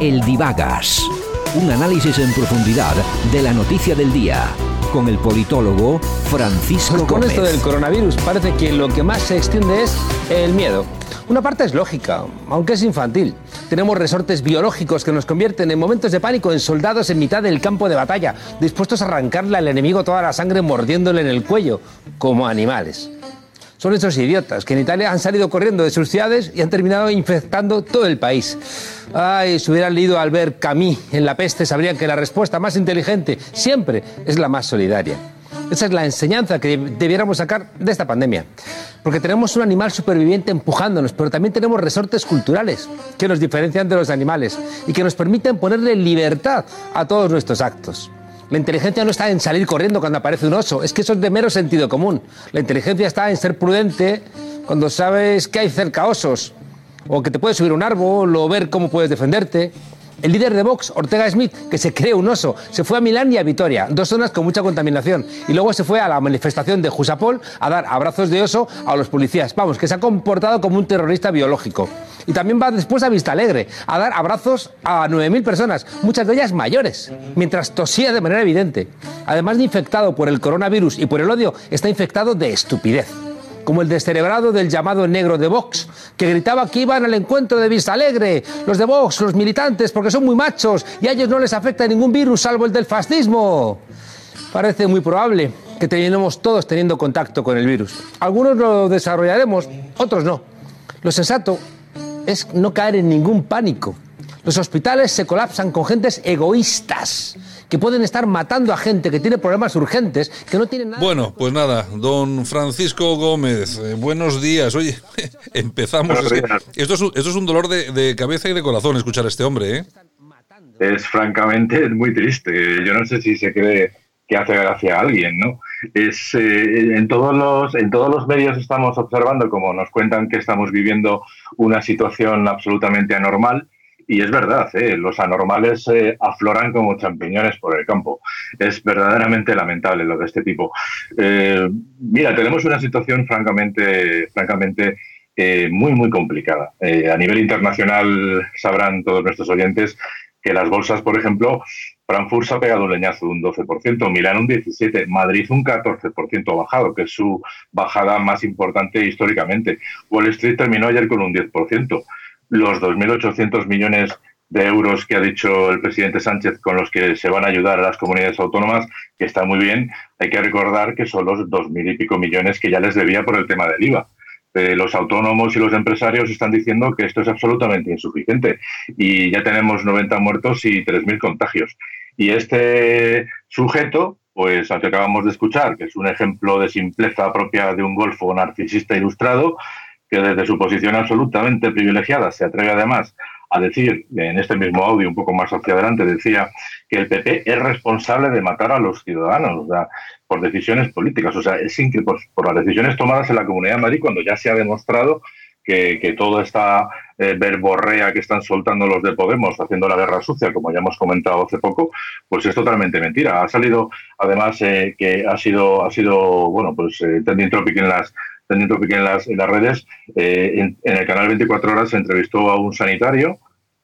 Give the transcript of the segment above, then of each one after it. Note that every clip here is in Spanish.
El Divagas, un análisis en profundidad de la noticia del día con el politólogo Francisco pues con Gómez. esto del coronavirus parece que lo que más se extiende es el miedo. Una parte es lógica, aunque es infantil. Tenemos resortes biológicos que nos convierten en momentos de pánico en soldados en mitad del campo de batalla, dispuestos a arrancarle al enemigo toda la sangre mordiéndole en el cuello, como animales. Son estos idiotas que en Italia han salido corriendo de sus ciudades y han terminado infectando todo el país. Ay, si hubieran leído al ver Camille en La peste, sabrían que la respuesta más inteligente siempre es la más solidaria. Esa es la enseñanza que debiéramos sacar de esta pandemia. Porque tenemos un animal superviviente empujándonos, pero también tenemos resortes culturales que nos diferencian de los animales y que nos permiten ponerle libertad a todos nuestros actos. La inteligencia no está en salir corriendo cuando aparece un oso, es que eso es de mero sentido común. La inteligencia está en ser prudente cuando sabes que hay cerca osos, o que te puedes subir un árbol, o ver cómo puedes defenderte. El líder de Vox, Ortega Smith, que se cree un oso, se fue a Milán y a Vitoria, dos zonas con mucha contaminación, y luego se fue a la manifestación de Jusapol a dar abrazos de oso a los policías. Vamos, que se ha comportado como un terrorista biológico. Y también va después a Vista Alegre a dar abrazos a 9.000 personas, muchas de ellas mayores, mientras tosía de manera evidente. Además de infectado por el coronavirus y por el odio, está infectado de estupidez como el descerebrado del llamado negro de Vox, que gritaba que iban al encuentro de Vista Alegre, los de Vox, los militantes, porque son muy machos y a ellos no les afecta ningún virus salvo el del fascismo. Parece muy probable que terminemos todos teniendo contacto con el virus. Algunos lo desarrollaremos, otros no. Lo sensato es no caer en ningún pánico. Los hospitales se colapsan con gentes egoístas que pueden estar matando a gente que tiene problemas urgentes, que no tienen nada. Bueno, pues nada, don Francisco Gómez, eh, buenos días. Oye, empezamos. Es que esto, es, un- esto es un dolor de, de cabeza y de corazón escuchar a este hombre, ¿eh? Es francamente muy triste. Yo no sé si se cree que hace gracia a alguien, ¿no? Es, eh, en, todos los, en todos los medios estamos observando, como nos cuentan, que estamos viviendo una situación absolutamente anormal. Y es verdad, ¿eh? los anormales eh, afloran como champiñones por el campo. Es verdaderamente lamentable lo de este tipo. Eh, mira, tenemos una situación francamente, francamente eh, muy, muy complicada. A nivel internacional sabrán todos nuestros oyentes que las bolsas, por ejemplo, Frankfurt se ha pegado un leñazo de un 12%, Milán un 17%, Madrid un 14% bajado, que es su bajada más importante históricamente. Wall Street terminó ayer con un 10%. Los 2.800 millones de euros que ha dicho el presidente Sánchez con los que se van a ayudar a las comunidades autónomas, que está muy bien, hay que recordar que son los 2.000 y pico millones que ya les debía por el tema del IVA. Eh, los autónomos y los empresarios están diciendo que esto es absolutamente insuficiente y ya tenemos 90 muertos y 3.000 contagios. Y este sujeto, pues al que acabamos de escuchar, que es un ejemplo de simpleza propia de un golfo narcisista ilustrado, que desde su posición absolutamente privilegiada se atreve además a decir, en este mismo audio un poco más hacia adelante, decía que el PP es responsable de matar a los ciudadanos, por decisiones políticas, o sea, es increíble, por, por las decisiones tomadas en la Comunidad de Madrid cuando ya se ha demostrado que, que toda esta eh, verborrea que están soltando los de Podemos haciendo la guerra sucia, como ya hemos comentado hace poco, pues es totalmente mentira. Ha salido, además, eh, que ha sido, ha sido, bueno, pues eh, trending en las trending topic en las, en las redes. Eh, en, en el canal 24 horas se entrevistó a un sanitario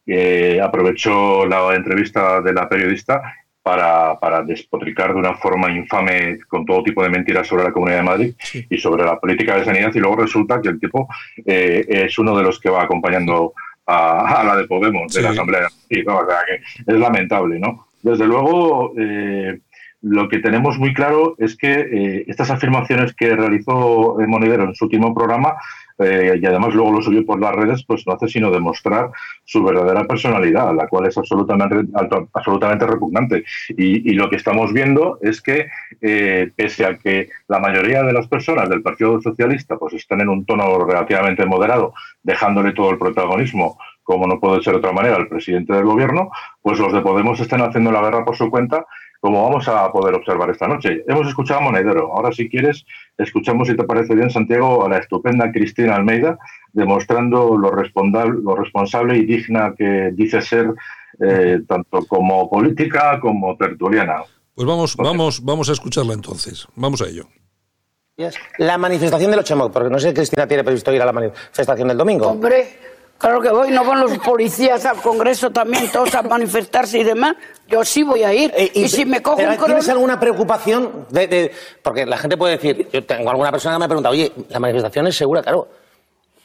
que aprovechó la entrevista de la periodista para, para despotricar de una forma infame con todo tipo de mentiras sobre la Comunidad de Madrid y sobre la política de sanidad y luego resulta que el tipo eh, es uno de los que va acompañando a, a la de Podemos, de Sí. la Asamblea de Madrid, ¿no? O sea, que es lamentable, ¿no? Desde luego, eh, lo que tenemos muy claro es que eh, estas afirmaciones que realizó el Monedero en su último programa, eh, y además luego lo subió por las redes, pues no hace sino demostrar su verdadera personalidad, la cual es absolutamente, absolutamente repugnante. Y, lo que estamos viendo es que, eh, pese a que la mayoría de las personas del Partido Socialista pues están en un tono relativamente moderado, dejándole todo el protagonismo como no puede ser de otra manera, al presidente del gobierno, pues los de Podemos están haciendo la guerra por su cuenta, como vamos a poder observar esta noche. Hemos escuchado a Monedero. Ahora, si quieres, escuchamos, si te parece bien, Santiago, a la estupenda Cristina Almeida, demostrando lo, responsable y digna que dice ser, eh, tanto como política como tertuliana. Pues vamos, vamos, vamos a escucharla entonces. Vamos a ello. La manifestación del 8 porque no sé si Cristina tiene previsto ir a la manifestación del domingo. Hombre, Claro que voy, no van los policías al Congreso también, todos a manifestarse y demás. Yo sí voy a ir. Eh, y, si me cojo un ¿Tienes alguna preocupación? De, porque la gente puede decir, yo tengo alguna persona que me ha preguntado, oye, ¿la manifestación es segura? Claro.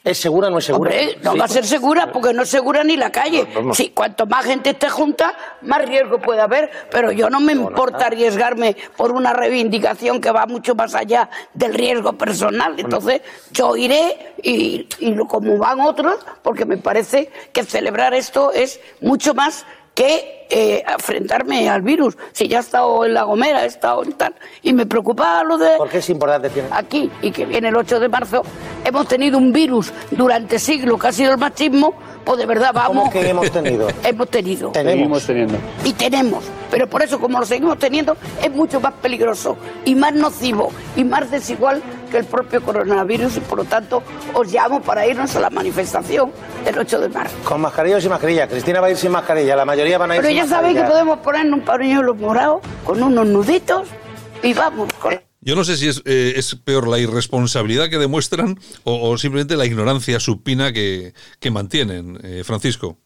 ¿Es segura o no es segura? Hombre, no va a ser segura porque no es segura ni la calle. Sí, cuanto más gente esté junta, más riesgo puede haber. Pero yo no me importa arriesgarme por una reivindicación que va mucho más allá del riesgo personal. Entonces, yo iré y, y como van otros, porque me parece que celebrar esto es mucho más que eh, enfrentarme al virus. Si ya he estado en La Gomera, he estado en tal. Y me preocupa lo de. ¿Por qué es importante Aquí, y que viene el 8 de marzo, hemos tenido un virus durante siglos que ha sido el machismo, pues de verdad vamos. ¿Cómo que hemos tenido? hemos tenido. Tenemos. teniendo. Y tenemos. Pero por eso, como lo seguimos teniendo, es mucho más peligroso y más nocivo y más desigual que el propio coronavirus. Y por lo tanto, os llamo para irnos a la manifestación del 8 de marzo. Con mascarilla o sin mascarilla. Cristina va a ir sin mascarilla. La mayoría van a ir Pero ya sabéis que podemos poner un pañuelo morado con unos nuditos y vamos. Yo no sé si es, eh, es, peor la irresponsabilidad que demuestran o, simplemente la ignorancia supina que, que mantienen, eh, Francisco.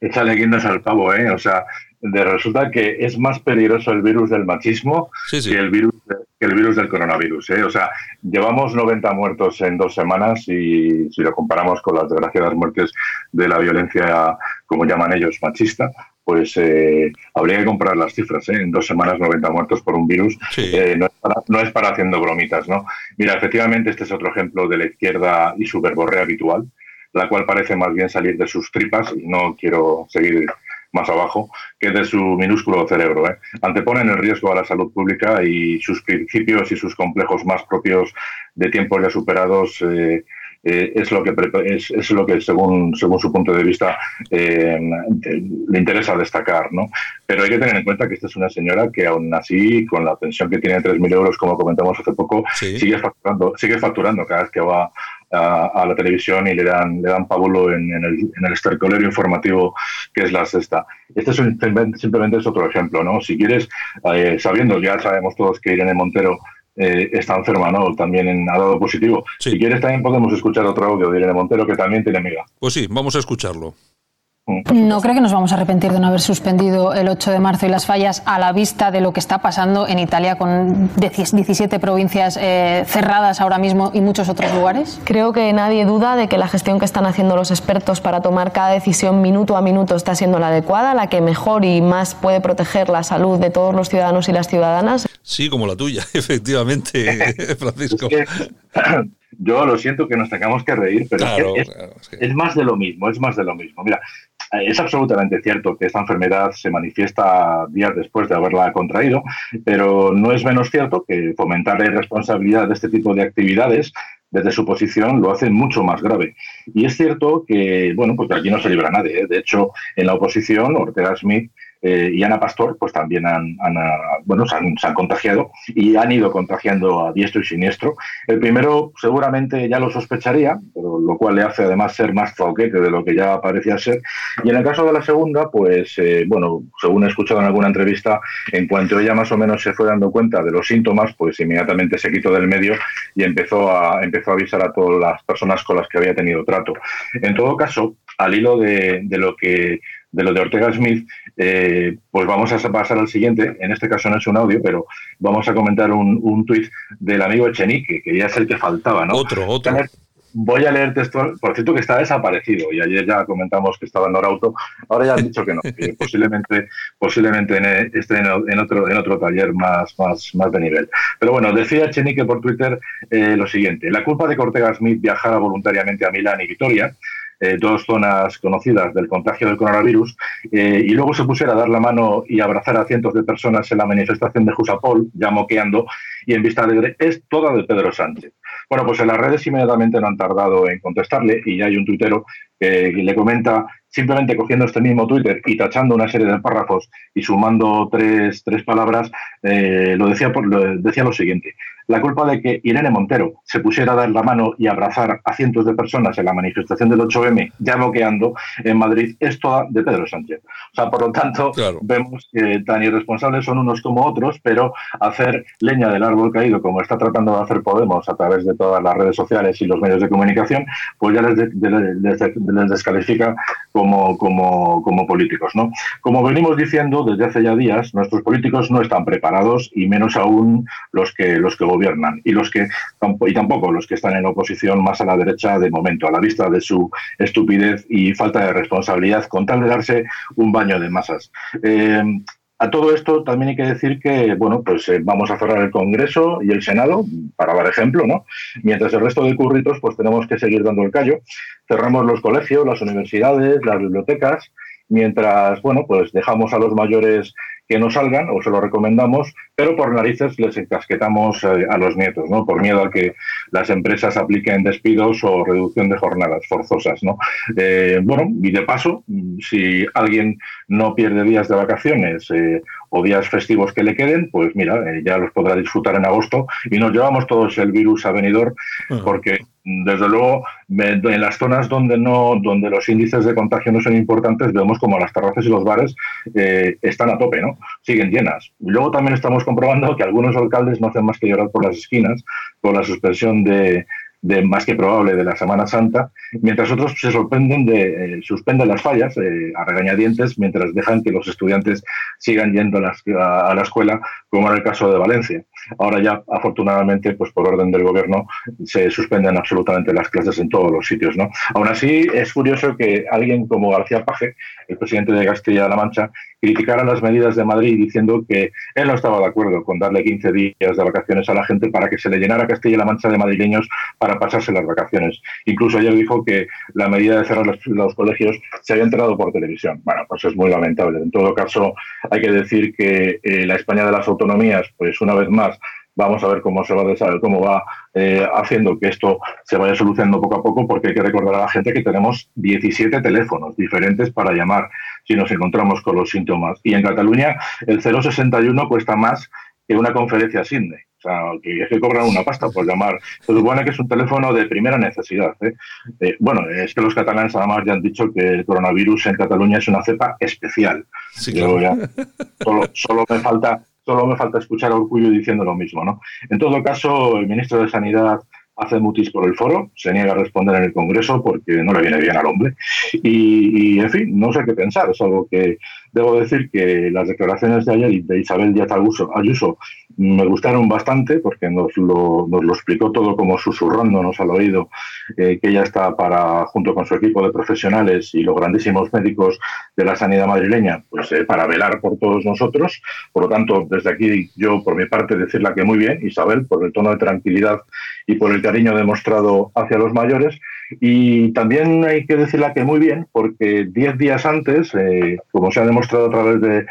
Échale guindas al pavo, ¿eh? O sea, de resulta que es más peligroso el virus del machismo Que, el virus, que el virus del coronavirus. ¿eh? O sea, llevamos 90 muertos en dos semanas y si lo comparamos con las desgraciadas muertes de la violencia, como llaman ellos, machista, pues eh, habría que comparar las cifras. ¿eh? En dos semanas 90 muertos por un virus eh, no, es para, no, es para, haciendo bromitas. ¿no? Mira, efectivamente este es otro ejemplo de la izquierda y su verborrea habitual, la cual parece más bien salir de sus tripas y no quiero seguir más abajo que de su minúsculo cerebro. ¿eh? Anteponen el riesgo a la salud pública y sus principios y sus complejos más propios de tiempos ya superados eh, eh, es lo que es, es, lo que según según su punto de vista eh, le interesa destacar no pero hay que tener en cuenta que esta es una señora que aún así con la pensión que tiene de 3.000 euros como comentamos hace poco sigue facturando sigue facturando cada vez que va a, la televisión y le dan le dan pábulo en, el, en el estercolero informativo que es la sexta. Este es simplemente es otro ejemplo no si quieres eh, sabiendo ya sabemos todos que Irene Montero eh, está enferma, ¿no? También ha dado positivo. Si quieres, también podemos escuchar otro audio de Irene Montero, que también tiene amiga. Pues sí, vamos a escucharlo. No creo que nos vamos a arrepentir de no haber suspendido el 8 de marzo y las fallas a la vista de lo que está pasando en Italia con 17 provincias eh, cerradas ahora mismo y muchos otros lugares. Creo que nadie duda de que la gestión que están haciendo los expertos para tomar cada decisión minuto a minuto está siendo la adecuada, la que mejor y más puede proteger la salud de todos los ciudadanos y las ciudadanas. Sí, como la tuya, efectivamente, Francisco. yo lo siento que nos tengamos que reír, pero es, es, más de lo mismo, es más de lo mismo. Mira, es absolutamente cierto que esta enfermedad se manifiesta días después de haberla contraído, pero no es menos cierto que fomentar la irresponsabilidad de este tipo de actividades desde su posición lo hace mucho más grave. Y es cierto que, bueno, pues aquí no se libra nadie. ¿eh? De hecho, en la oposición, Ortega Smith eh, y Ana Pastor, pues también han, ah, bueno, se han, contagiado y han ido contagiando a diestro y siniestro. El primero seguramente ya lo sospecharía, pero lo cual le hace además ser más zoquete de lo que ya parecía ser. Y en el caso de la segunda, pues eh, bueno, según he escuchado en alguna entrevista, en cuanto ella más o menos se fue dando cuenta de los síntomas, pues inmediatamente se quitó del medio y empezó a, empezó a avisar a todas las personas con las que había tenido trato. En todo caso, al hilo de, lo que de lo de Ortega Smith, eh, pues vamos a pasar al siguiente. En este caso no es un audio, pero vamos a comentar un, un tuit del amigo Echenique, que ya es el que faltaba, ¿no? Otro, otro. Voy a leer textual, por cierto que está desaparecido y ayer ya comentamos que estaba en Norauto, ahora ya han dicho que no, que posiblemente, posiblemente esté en, otro, en otro taller más, más, más de nivel. Pero bueno, decía Echenique por Twitter eh, lo siguiente, la culpa de que Ortega Smith viajara voluntariamente a Milán y Vitoria eh, dos zonas conocidas del contagio del coronavirus, eh, y luego se pusiera a dar la mano y abrazar a cientos de personas en la manifestación de Jusapol, ya moqueando, y en Vista Alegre, es toda de Pedro Sánchez. Bueno, pues en las redes inmediatamente no han tardado en contestarle, y ya hay un tuitero que le comenta simplemente cogiendo este mismo Twitter y tachando una serie de párrafos y sumando tres, tres palabras, eh, lo, decía, lo decía lo siguiente. La culpa de que Irene Montero se pusiera a dar la mano y abrazar a cientos de personas en la manifestación del 8M, ya bloqueando en Madrid, es toda de Pedro Sánchez. O sea, por lo tanto, vemos que tan irresponsables son unos como otros, pero hacer leña del árbol caído, como está tratando de hacer Podemos a través de todas las redes sociales y los medios de comunicación, pues ya les, les, descalifica como, como, como políticos. ¿no? Como venimos diciendo desde hace ya días, nuestros políticos no están preparados y menos aún los que, los que gobiernan y, los que, y tampoco los que están en oposición más a la derecha de momento, a la vista de su estupidez y falta de responsabilidad con tal de darse un baño de masas. Eh, a todo esto también hay que decir que, bueno, pues eh, vamos a cerrar el Congreso y el Senado, para dar ejemplo, ¿no? Mientras el resto de curritos, pues tenemos que seguir dando el callo. Cerramos los colegios, las universidades, las bibliotecas, mientras, bueno, pues dejamos a los mayores que no salgan o se lo recomendamos, pero por narices les encasquetamos eh, a los nietos, ¿no? Por miedo a que las empresas apliquen despidos o reducción de jornadas forzosas, ¿no? Eh, bueno, y de paso, si alguien no pierde días de vacaciones eh, o días festivos que le queden, pues mira, ya los podrá disfrutar en agosto y nos llevamos todos el virus a venidor porque desde luego, en las zonas donde no, donde los índices de contagio no son importantes, vemos como las terrazas y los bares eh, están a tope, ¿no? Siguen llenas. Luego también estamos comprobando que algunos alcaldes no hacen más que llorar por las esquinas con la suspensión de, de más que probable de la Semana Santa, mientras otros se sorprenden de eh, suspenden las fallas eh, a regañadientes mientras dejan que los estudiantes sigan yendo a, la escuela, como en el caso de Valencia. Ahora ya, afortunadamente, pues por orden del gobierno, se suspenden absolutamente las clases en todos los sitios. ¿no? Aún así, es curioso que alguien como García Paje, el presidente de Castilla-La Mancha, criticara las medidas de Madrid diciendo que él no estaba de acuerdo con darle 15 días de vacaciones a la gente para que se le llenara Castilla-La Mancha de madrileños para pasarse las vacaciones. Incluso ayer dijo que la medida de cerrar los, colegios se había enterado por televisión. Bueno, pues es muy lamentable. En todo caso, hay que decir que eh, la España de las autonomías, pues una vez más, Vamos a ver cómo se va a cómo va eh, haciendo que esto se vaya solucionando poco a poco, porque hay que recordar a la gente que tenemos 17 teléfonos diferentes para llamar si nos encontramos con los síntomas. Y en Cataluña el 061 cuesta más que una conferencia. O sea, que es que cobran una pasta por llamar. Se supone que es un teléfono de primera necesidad. ¿eh? Eh, bueno, es que los catalanes además ya han dicho que el coronavirus en Cataluña es una cepa especial. solo, solo me falta Solo me falta escuchar a Orgullo diciendo lo mismo. ¿no? En todo caso, el ministro de Sanidad hace mutis por el foro, se niega a responder en el Congreso porque no le viene bien al hombre. Y, en fin, no sé qué pensar. Es algo que debo decir que las declaraciones de ayer de Isabel Díaz Ayuso me gustaron bastante porque nos lo, nos lo explicó todo como susurrándonos al oído eh, que ella está para, junto con su equipo de profesionales y los grandísimos médicos de la sanidad madrileña, pues eh, para velar por todos nosotros. Por lo tanto, desde aquí yo, por mi parte, decirle que muy bien, Isabel, por el tono de tranquilidad y por el cariño demostrado hacia los mayores. Y también hay que decirle que muy bien, porque diez días antes, eh, como se ha demostrado a través de,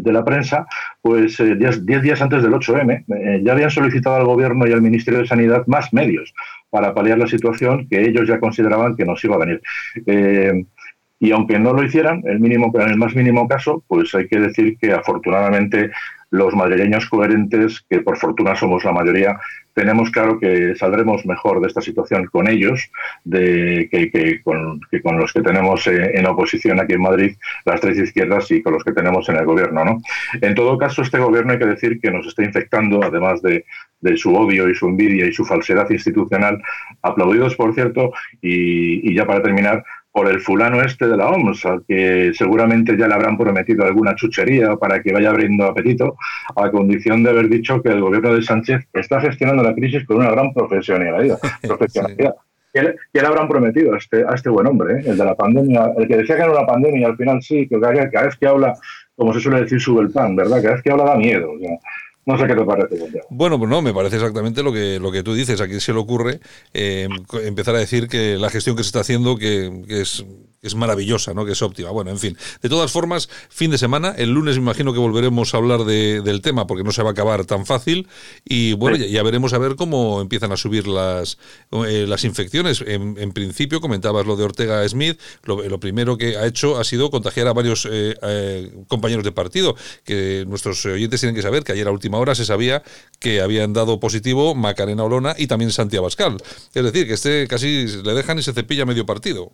de, la prensa, pues eh, diez, días antes del 8M, eh, ya habían solicitado al Gobierno y al Ministerio de Sanidad más medios para paliar la situación que ellos ya consideraban que nos iba a venir. y aunque no lo hicieran, el mínimo, en el más mínimo caso, pues hay que decir que afortunadamente los madrileños coherentes, que por fortuna somos la mayoría, tenemos claro que saldremos mejor de esta situación con ellos de, que, con, los que tenemos eh, en oposición aquí en Madrid, las tres izquierdas, y con los que tenemos en el gobierno. ¿no? En todo caso, este gobierno hay que decir que nos está infectando, además de, su odio y su envidia y su falsedad institucional, aplaudidos, por cierto, y ya para terminar, por el fulano este de la OMS, al que seguramente ya le habrán prometido alguna chuchería para que vaya abriendo apetito, a condición de haber dicho que el gobierno de Sánchez está gestionando la crisis con una gran profesionalidad. profesionalidad. ¿Qué, le, habrán prometido a este, a este buen hombre, eh? el de la pandemia? El que decía que era una pandemia y al final sí, que cada, vez que habla, como se suele decir, sube el pan, ¿verdad? Cada vez que habla da miedo. No sé qué te parece. Bueno, pues no, me parece exactamente lo que, lo que tú dices. A quién se le ocurre eh, empezar a decir que la gestión que se está haciendo, que, es, es maravillosa, ¿no? que es óptima. Bueno, en fin. De todas formas, fin de semana. El lunes me imagino que volveremos a hablar del tema porque no se va a acabar tan fácil. Y bueno, ya, veremos a ver cómo empiezan a subir las, eh, las infecciones. En, principio, comentabas lo de Ortega Smith. Lo, primero que ha hecho ha sido contagiar a varios eh, eh, compañeros de partido. Que nuestros oyentes tienen que saber que ayer a última hora se sabía que habían dado positivo Macarena Olona y también Santiago Abascal. Es decir, que este casi le dejan y se cepilla medio partido.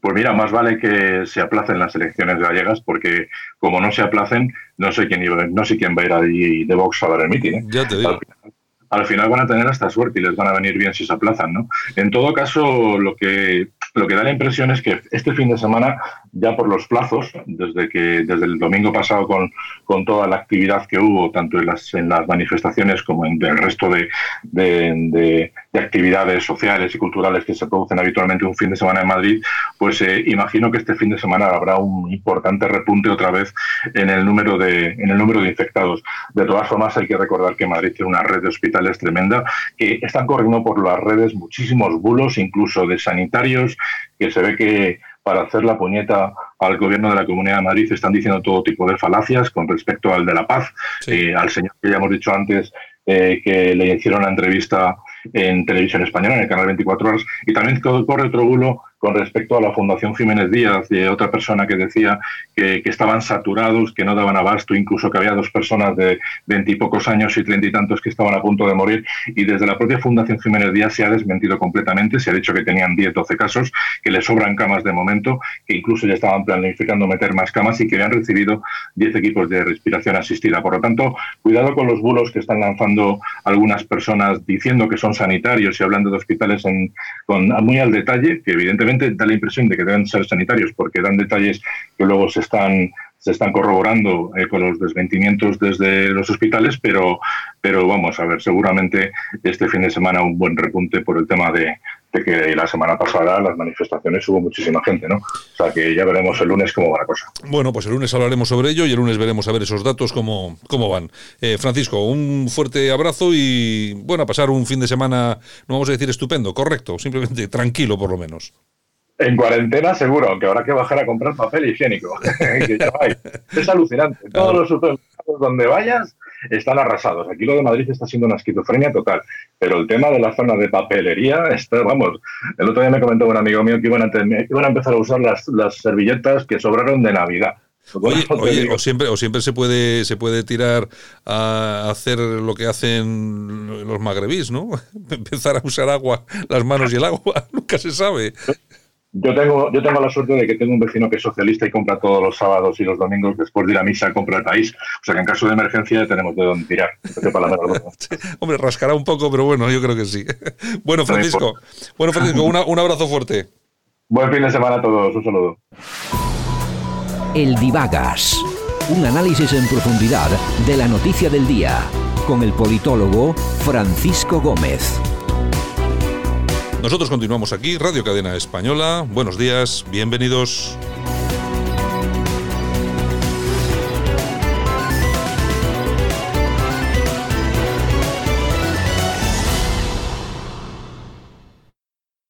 Pues mira, más vale que se aplacen las elecciones gallegas, porque como no se aplacen, no sé quién, no sé quién va a ir allí de Vox a dar el mitin. ¿eh? Ya te digo. Al, final van a tener hasta suerte y les van a venir bien si se aplazan, ¿no? En todo caso, lo que lo que da la impresión es que este fin de semana, ya por los plazos, desde que desde el domingo pasado con, con toda la actividad que hubo, tanto en las, en las manifestaciones como en el resto de, de, actividades sociales y culturales que se producen habitualmente un fin de semana en Madrid, pues eh, imagino que este fin de semana habrá un importante repunte otra vez en el número de, en el número de infectados. De todas formas, hay que recordar que Madrid tiene una red de hospitales tremenda que están corriendo por las redes muchísimos bulos, incluso de sanitarios que se ve que para hacer la puñeta al gobierno de la Comunidad de Madrid están diciendo todo tipo de falacias con respecto al de la paz, eh, al señor que ya hemos dicho antes eh, que le hicieron la entrevista en televisión española, en el canal 24 horas, y también corre otro bulo con respecto a la Fundación Jiménez Díaz, de otra persona que decía que, estaban saturados, que no daban abasto, incluso que había dos personas de veintipocos años y treinta y tantos que estaban a punto de morir. Y desde la propia Fundación Jiménez Díaz se ha desmentido completamente, se ha dicho que tenían 10, 12 casos, que les sobran camas de momento, que incluso ya estaban planificando meter más camas y que habían recibido 10 equipos de respiración asistida. Por lo tanto, cuidado con los bulos que están lanzando algunas personas diciendo que son sanitarios y hablando de hospitales en, con, muy al detalle, que evidentemente da la impresión de que deben ser sanitarios porque dan detalles que luego se están se están corroborando eh, con los desmentimientos desde los hospitales, pero, pero vamos a ver, seguramente este fin de semana un buen repunte por el tema de, que la semana pasada las manifestaciones hubo muchísima gente, ¿no? O sea que ya veremos el lunes cómo va la cosa. Bueno, pues el lunes hablaremos sobre ello y el lunes veremos a ver esos datos cómo, cómo van. Eh, Francisco, un fuerte abrazo y bueno, a pasar un fin de semana, no vamos a decir estupendo, correcto, simplemente tranquilo por lo menos. En cuarentena seguro, aunque habrá que bajar a comprar papel higiénico. es alucinante. Todos los supermercados donde vayas están arrasados. Aquí lo de Madrid está siendo una esquizofrenia total. Pero el tema de la zona de papelería, está, vamos, el otro día me comentó un amigo mío que iban a, iban a empezar a usar las, las servilletas que sobraron de Navidad. Oye, o siempre, o siempre se puede, se puede tirar a hacer lo que hacen los magrebís, ¿no? Empezar a usar agua, las manos y el agua, nunca se sabe. Yo tengo, yo tengo la suerte de que tengo un vecino que es socialista y compra todos los sábados y los domingos después de ir a misa, compra el país. O sea que en caso de emergencia tenemos de dónde tirar. Hombre, rascará un poco, pero bueno, yo creo que sí. Bueno, Francisco, bueno, Francisco un abrazo fuerte. Buen fin de semana a todos. Un saludo. El Divagas. Un análisis en profundidad de la noticia del día. Con el politólogo Francisco Gómez. Nosotros continuamos aquí, Radio Cadena Española. Buenos días, bienvenidos.